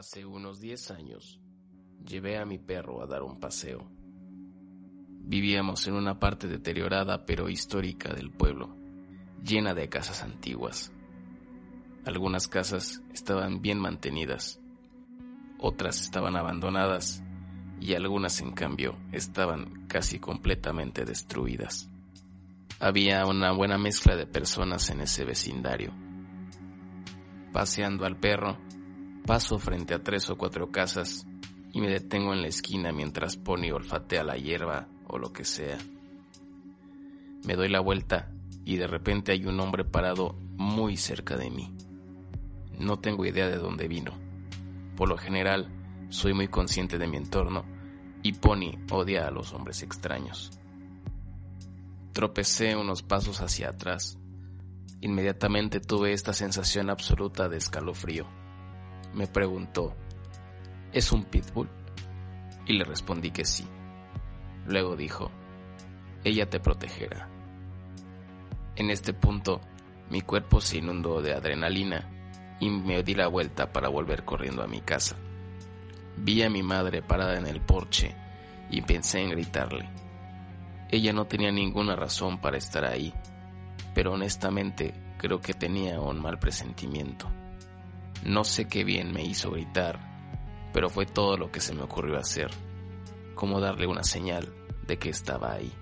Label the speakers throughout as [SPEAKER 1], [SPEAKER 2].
[SPEAKER 1] Hace unos 10 años, llevé a mi perro a dar un paseo. Vivíamos en una parte deteriorada pero histórica del pueblo, llena de casas antiguas. Algunas casas estaban bien mantenidas, otras estaban abandonadas y algunas en cambio estaban casi completamente destruidas. Había una buena mezcla de personas en ese vecindario. Paseando al perro, Paso frente a tres o cuatro casas y me detengo en la esquina mientras Pony olfatea la hierba o lo que sea. Me doy la vuelta y de repente hay un hombre parado muy cerca de mí. No tengo idea de dónde vino. Por lo general, soy muy consciente de mi entorno y Pony odia a los hombres extraños. Tropecé unos pasos hacia atrás. Inmediatamente tuve esta sensación absoluta de escalofrío me preguntó, ¿es un pitbull? Y le respondí que sí. Luego dijo, ella te protegerá. En este punto, mi cuerpo se inundó de adrenalina y me di la vuelta para volver corriendo a mi casa. Vi a mi madre parada en el porche y pensé en gritarle. Ella no tenía ninguna razón para estar ahí, pero honestamente creo que tenía un mal presentimiento. No sé qué bien me hizo gritar, pero fue todo lo que se me ocurrió hacer, como darle una señal de que estaba ahí.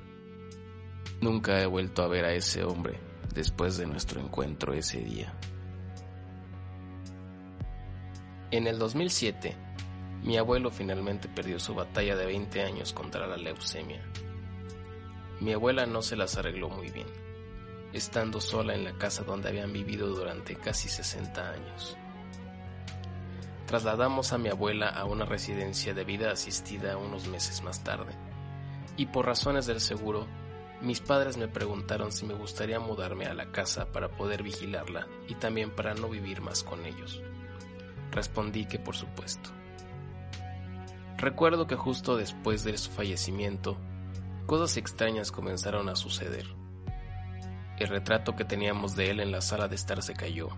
[SPEAKER 1] Nunca he vuelto a ver a ese hombre después de nuestro encuentro ese día. En el 2007, mi abuelo finalmente perdió su batalla de 20 años contra la leucemia. Mi abuela no se las arregló muy bien, estando sola en la casa donde habían vivido durante casi 60 años trasladamos a mi abuela a una residencia de vida asistida unos meses más tarde. Y por razones del seguro, mis padres me preguntaron si me gustaría mudarme a la casa para poder vigilarla y también para no vivir más con ellos. Respondí que por supuesto. Recuerdo que justo después de su fallecimiento, cosas extrañas comenzaron a suceder. El retrato que teníamos de él en la sala de estar se cayó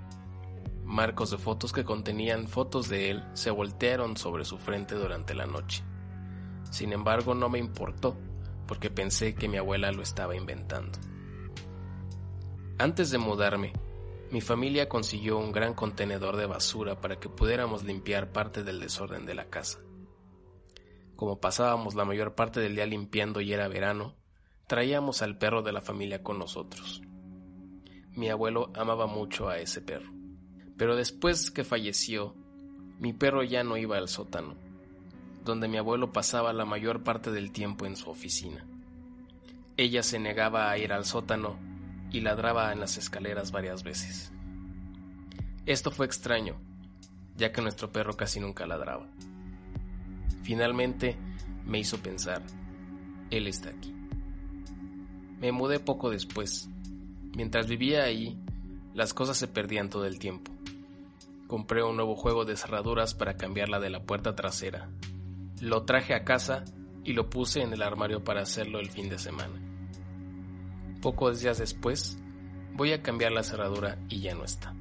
[SPEAKER 1] Marcos de fotos que contenían fotos de él se voltearon sobre su frente durante la noche. Sin embargo, no me importó, porque pensé que mi abuela lo estaba inventando. Antes de mudarme, mi familia consiguió un gran contenedor de basura para que pudiéramos limpiar parte del desorden de la casa. Como pasábamos la mayor parte del día limpiando y era verano, traíamos al perro de la familia con nosotros. Mi abuelo amaba mucho a ese perro. Pero después que falleció, mi perro ya no iba al sótano, donde mi abuelo pasaba la mayor parte del tiempo en su oficina. Ella se negaba a ir al sótano y ladraba en las escaleras varias veces. Esto fue extraño, ya que nuestro perro casi nunca ladraba. Finalmente me hizo pensar, él está aquí. Me mudé poco después. Mientras vivía ahí, las cosas se perdían todo el tiempo. Compré un nuevo juego de cerraduras para cambiarla de la puerta trasera. Lo traje a casa y lo puse en el armario para hacerlo el fin de semana. Pocos días después, voy a cambiar la cerradura y ya no está.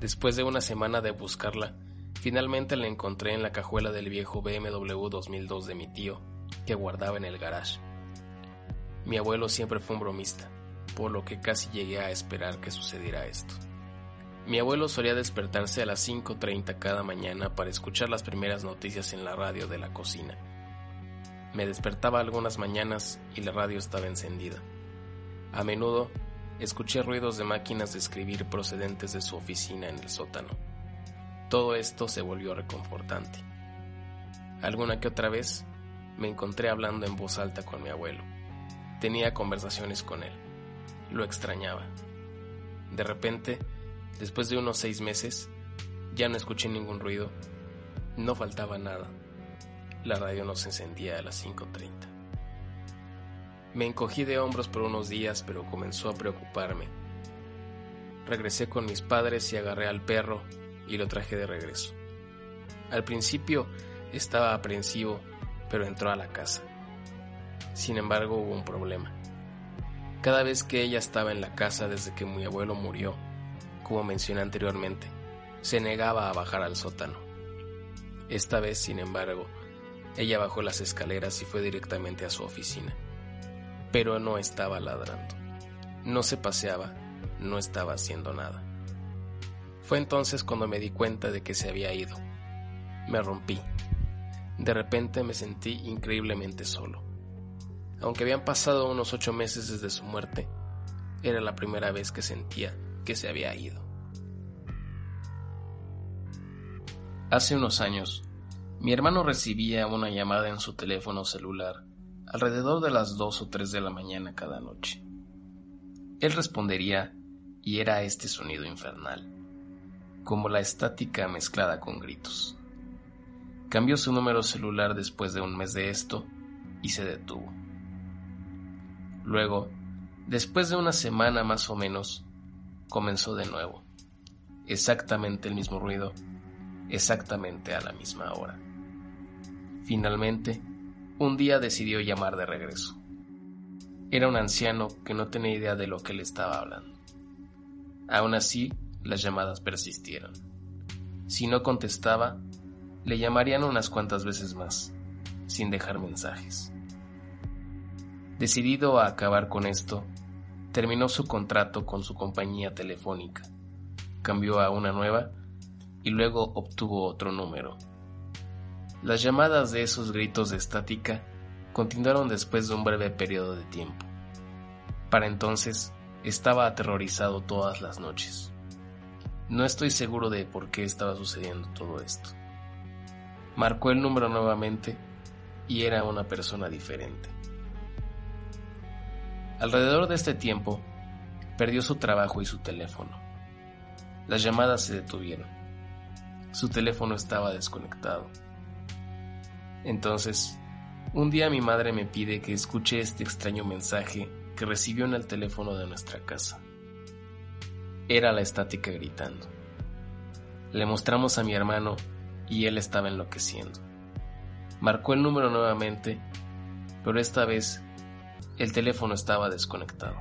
[SPEAKER 1] Después de una semana de buscarla, finalmente la encontré en la cajuela del viejo BMW 2002 de mi tío, que guardaba en el garage. Mi abuelo siempre fue un bromista, por lo que casi llegué a esperar que sucediera esto. Mi abuelo solía despertarse a las 5.30 cada mañana para escuchar las primeras noticias en la radio de la cocina. Me despertaba algunas mañanas y la radio estaba encendida. A menudo escuché ruidos de máquinas de escribir procedentes de su oficina en el sótano. Todo esto se volvió reconfortante. Alguna que otra vez me encontré hablando en voz alta con mi abuelo. Tenía conversaciones con él. Lo extrañaba. De repente, Después de unos seis meses, ya no escuché ningún ruido. No faltaba nada. La radio no se encendía a las 5.30. Me encogí de hombros por unos días, pero comenzó a preocuparme. Regresé con mis padres y agarré al perro y lo traje de regreso. Al principio estaba aprensivo, pero entró a la casa. Sin embargo, hubo un problema. Cada vez que ella estaba en la casa desde que mi abuelo murió, como mencioné anteriormente, se negaba a bajar al sótano. Esta vez, sin embargo, ella bajó las escaleras y fue directamente a su oficina. Pero no estaba ladrando. No se paseaba, no estaba haciendo nada. Fue entonces cuando me di cuenta de que se había ido. Me rompí. De repente me sentí increíblemente solo. Aunque habían pasado unos ocho meses desde su muerte, era la primera vez que sentía que se había ido. Hace unos años, mi hermano recibía una llamada en su teléfono celular alrededor de las dos o tres de la mañana cada noche. Él respondería y era este sonido infernal, como la estática mezclada con gritos. Cambió su número celular después de un mes de esto y se detuvo. Luego, después de una semana más o menos, comenzó de nuevo. Exactamente el mismo ruido, exactamente a la misma hora. Finalmente, un día decidió llamar de regreso. Era un anciano que no tenía idea de lo que le estaba hablando. Aún así, las llamadas persistieron. Si no contestaba, le llamarían unas cuantas veces más, sin dejar mensajes. Decidido a acabar con esto, terminó su contrato con su compañía telefónica, cambió a una nueva y luego obtuvo otro número. Las llamadas de esos gritos de estática continuaron después de un breve periodo de tiempo. Para entonces, estaba aterrorizado todas las noches. No estoy seguro de por qué estaba sucediendo todo esto. Marcó el número nuevamente y era una persona diferente. Alrededor de este tiempo, perdió su trabajo y su teléfono. Las llamadas se detuvieron. Su teléfono estaba desconectado. Entonces, un día mi madre me pide que escuche este extraño mensaje que recibió en el teléfono de nuestra casa. Era la estática gritando. Le mostramos a mi hermano y él estaba enloqueciendo. Marcó el número nuevamente, pero esta vez el teléfono estaba desconectado.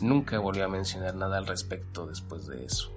[SPEAKER 1] Nunca volvió a mencionar nada al respecto después de eso.